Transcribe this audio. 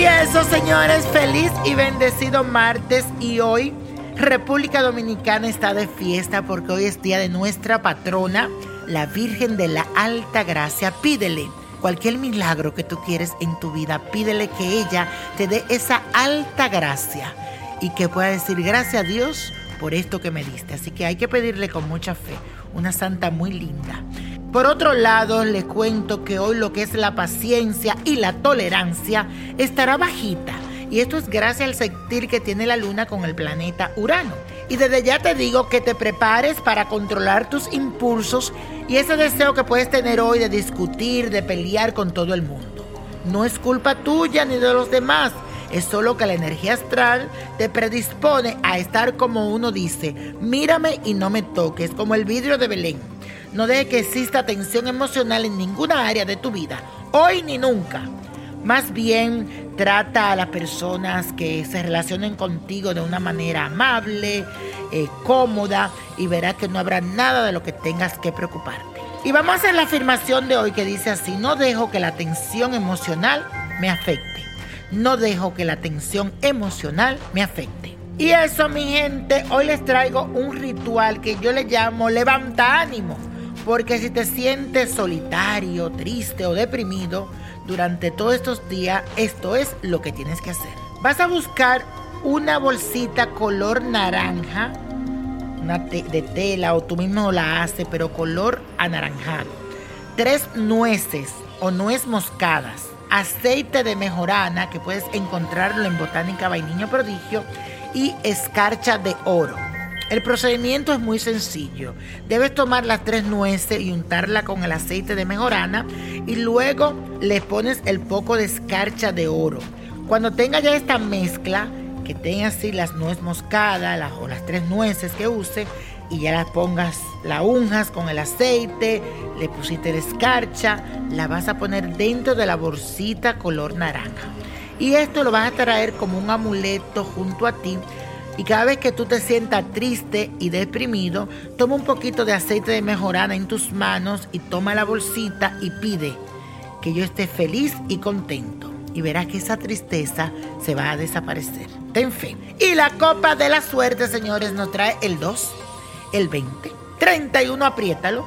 Y eso, señores, feliz y bendecido martes. Y hoy República Dominicana está de fiesta porque hoy es día de nuestra patrona, la Virgen de la Alta Gracia. Pídele cualquier milagro que tú quieres en tu vida, pídele que ella te dé esa alta gracia y que pueda decir gracias a Dios por esto que me diste. Así que hay que pedirle con mucha fe, una santa muy linda. Por otro lado, les cuento que hoy lo que es la paciencia y la tolerancia estará bajita. Y esto es gracias al sentir que tiene la luna con el planeta Urano. Y desde ya te digo que te prepares para controlar tus impulsos y ese deseo que puedes tener hoy de discutir, de pelear con todo el mundo. No es culpa tuya ni de los demás. Es solo que la energía astral te predispone a estar como uno dice, mírame y no me toques, como el vidrio de Belén. No deje que exista tensión emocional en ninguna área de tu vida, hoy ni nunca. Más bien trata a las personas que se relacionen contigo de una manera amable, eh, cómoda y verás que no habrá nada de lo que tengas que preocuparte. Y vamos a hacer la afirmación de hoy que dice así, no dejo que la tensión emocional me afecte. No dejo que la tensión emocional me afecte. Y eso, mi gente, hoy les traigo un ritual que yo le llamo levanta ánimo. Porque si te sientes solitario, triste o deprimido durante todos estos días, esto es lo que tienes que hacer. Vas a buscar una bolsita color naranja, una de tela o tú mismo la haces, pero color anaranjado. Tres nueces o nuez moscadas, aceite de mejorana que puedes encontrarlo en Botánica Vainiño Prodigio y escarcha de oro. El procedimiento es muy sencillo. Debes tomar las tres nueces y untarla con el aceite de mejorana y luego le pones el poco de escarcha de oro. Cuando tenga ya esta mezcla, que tenga así las nueces moscadas o las tres nueces que use y ya las pongas, la unjas con el aceite, le pusiste la escarcha, la vas a poner dentro de la bolsita color naranja. Y esto lo vas a traer como un amuleto junto a ti y cada vez que tú te sientas triste y deprimido, toma un poquito de aceite de mejorana en tus manos y toma la bolsita y pide que yo esté feliz y contento. Y verás que esa tristeza se va a desaparecer. Ten fe. Y la copa de la suerte, señores, nos trae el 2, el 20, 31, apriétalo,